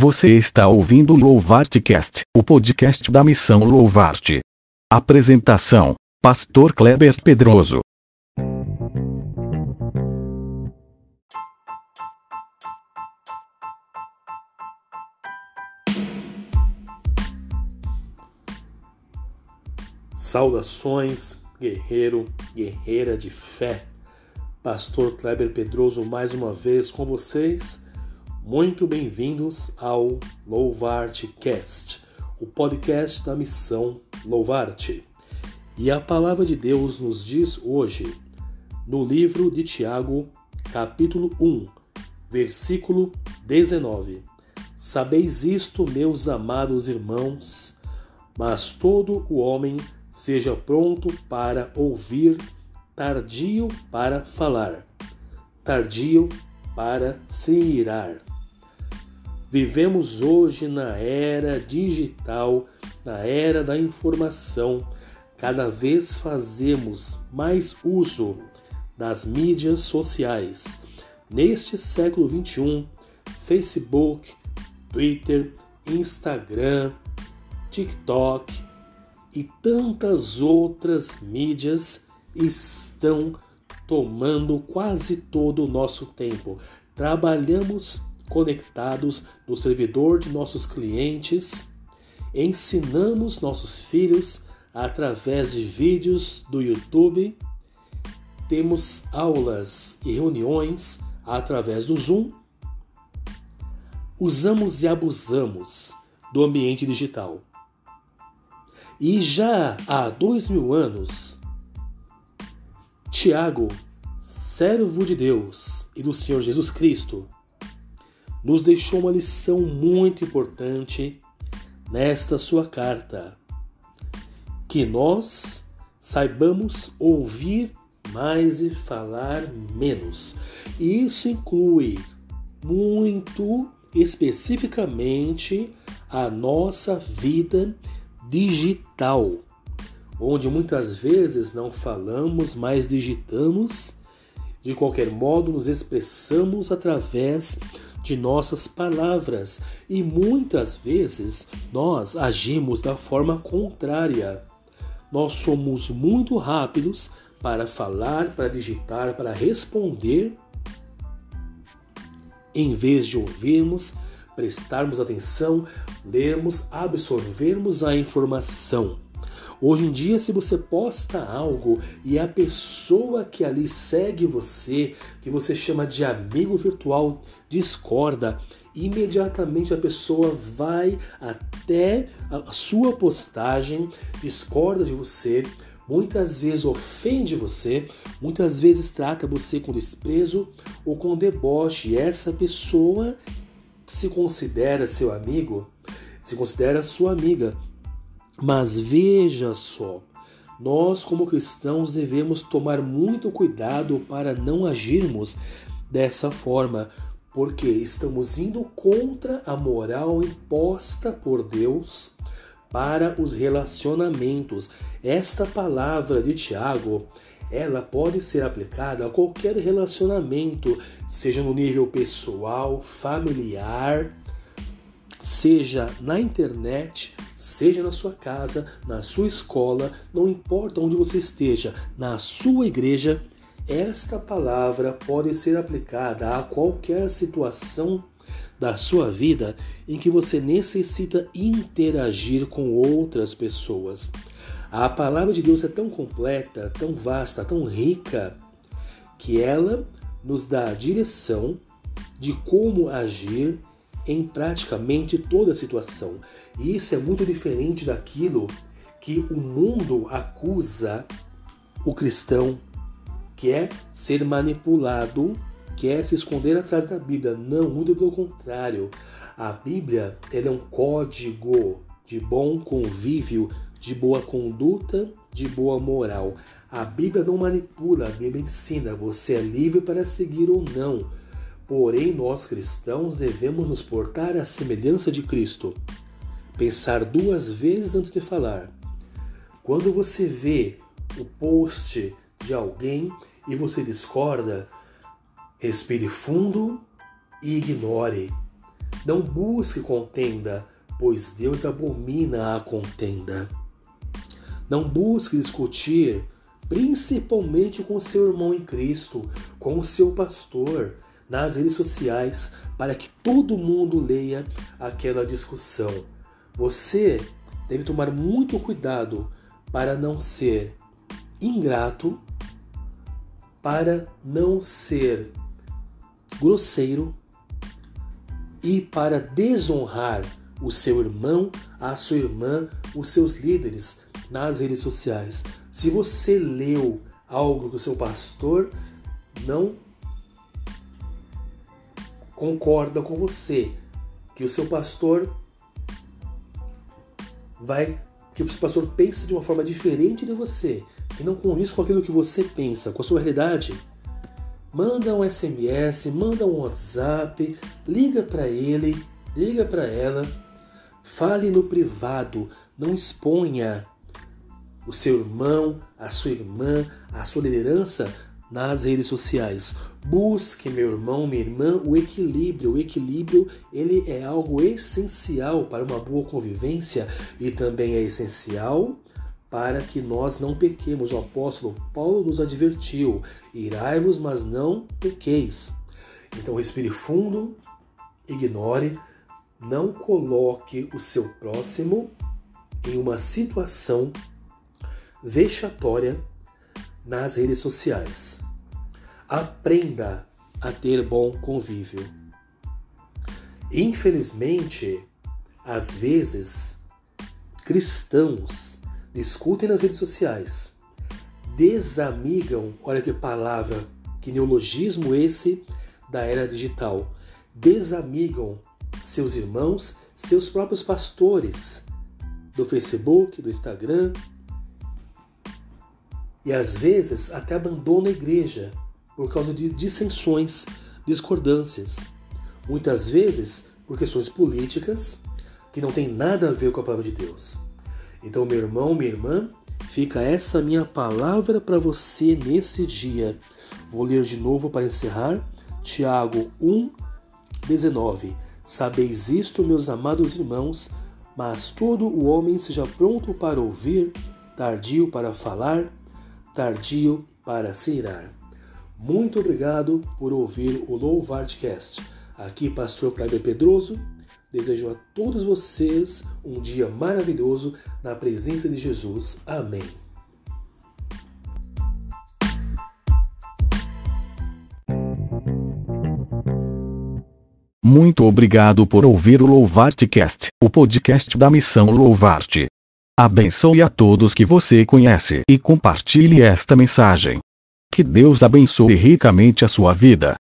Você está ouvindo o Louvartcast, o podcast da missão Louvarte. Apresentação: Pastor Kleber Pedroso. Saudações, guerreiro, guerreira de fé. Pastor Kleber Pedroso mais uma vez com vocês. Muito bem-vindos ao Louvarte Cast, o podcast da missão Louvarte. E a palavra de Deus nos diz hoje, no livro de Tiago, capítulo 1, versículo 19: Sabeis isto, meus amados irmãos, mas todo o homem seja pronto para ouvir, tardio para falar, tardio para se irar. Vivemos hoje na era digital, na era da informação. Cada vez fazemos mais uso das mídias sociais. Neste século 21, Facebook, Twitter, Instagram, TikTok, e tantas outras mídias estão tomando quase todo o nosso tempo. Trabalhamos conectados no servidor de nossos clientes, ensinamos nossos filhos através de vídeos do YouTube, temos aulas e reuniões através do Zoom, usamos e abusamos do ambiente digital. E já há dois mil anos, Tiago, servo de Deus e do Senhor Jesus Cristo, nos deixou uma lição muito importante nesta sua carta. Que nós saibamos ouvir mais e falar menos. E isso inclui muito especificamente a nossa vida digital, onde muitas vezes não falamos, mas digitamos. De qualquer modo, nos expressamos através de nossas palavras e muitas vezes nós agimos da forma contrária. Nós somos muito rápidos para falar, para digitar, para responder, em vez de ouvirmos prestarmos atenção, lermos, absorvermos a informação. Hoje em dia, se você posta algo e a pessoa que ali segue você, que você chama de amigo virtual, discorda, imediatamente a pessoa vai até a sua postagem, discorda de você, muitas vezes ofende você, muitas vezes trata você com desprezo ou com deboche. E essa pessoa se considera seu amigo, se considera sua amiga. Mas veja só, nós como cristãos devemos tomar muito cuidado para não agirmos dessa forma, porque estamos indo contra a moral imposta por Deus para os relacionamentos. Esta palavra de Tiago ela pode ser aplicada a qualquer relacionamento, seja no nível pessoal, familiar, seja na internet, seja na sua casa, na sua escola, não importa onde você esteja, na sua igreja, esta palavra pode ser aplicada a qualquer situação da sua vida em que você necessita interagir com outras pessoas. A palavra de Deus é tão completa, tão vasta, tão rica, que ela nos dá a direção de como agir em praticamente toda situação. E isso é muito diferente daquilo que o mundo acusa o cristão, que é ser manipulado, que é se esconder atrás da Bíblia. Não, muito pelo contrário. A Bíblia é um código de bom convívio de boa conduta, de boa moral. A Bíblia não manipula, a Bíblia ensina. Você é livre para seguir ou não. Porém, nós cristãos devemos nos portar à semelhança de Cristo. Pensar duas vezes antes de falar. Quando você vê o post de alguém e você discorda, respire fundo e ignore. Não busque contenda, pois Deus abomina a contenda. Não busque discutir, principalmente com seu irmão em Cristo, com o seu pastor, nas redes sociais, para que todo mundo leia aquela discussão. Você deve tomar muito cuidado para não ser ingrato, para não ser grosseiro e para desonrar o seu irmão, a sua irmã, os seus líderes nas redes sociais. Se você leu algo que o seu pastor não concorda com você, que o seu pastor vai que o seu pastor pensa de uma forma diferente de você, que não condiz com aquilo que você pensa, com a sua realidade, manda um SMS, manda um WhatsApp, liga para ele, liga para ela, fale no privado, não exponha o seu irmão, a sua irmã, a sua liderança nas redes sociais. Busque, meu irmão, minha irmã, o equilíbrio. O equilíbrio, ele é algo essencial para uma boa convivência e também é essencial para que nós não pequemos. O apóstolo Paulo nos advertiu: irai-vos, mas não pequeis. Então respire fundo, ignore, não coloque o seu próximo em uma situação vexatória nas redes sociais. Aprenda a ter bom convívio. Infelizmente, às vezes, cristãos discutem nas redes sociais, desamigam, olha que palavra, que neologismo esse da era digital, desamigam seus irmãos, seus próprios pastores do Facebook, do Instagram, e às vezes até abandona a igreja por causa de dissensões, discordâncias. Muitas vezes por questões políticas que não tem nada a ver com a palavra de Deus. Então, meu irmão, minha irmã, fica essa minha palavra para você nesse dia. Vou ler de novo para encerrar. Tiago 1, 19. Sabeis isto, meus amados irmãos, mas todo o homem seja pronto para ouvir, tardio para falar, tardio para se irar. Muito obrigado por ouvir o Louvartcast. Aqui, Pastor Kleber Pedroso. Desejo a todos vocês um dia maravilhoso na presença de Jesus. Amém. Muito obrigado por ouvir o Louvartcast, o podcast da missão Louvarte. Abençoe a todos que você conhece e compartilhe esta mensagem. Que Deus abençoe ricamente a sua vida.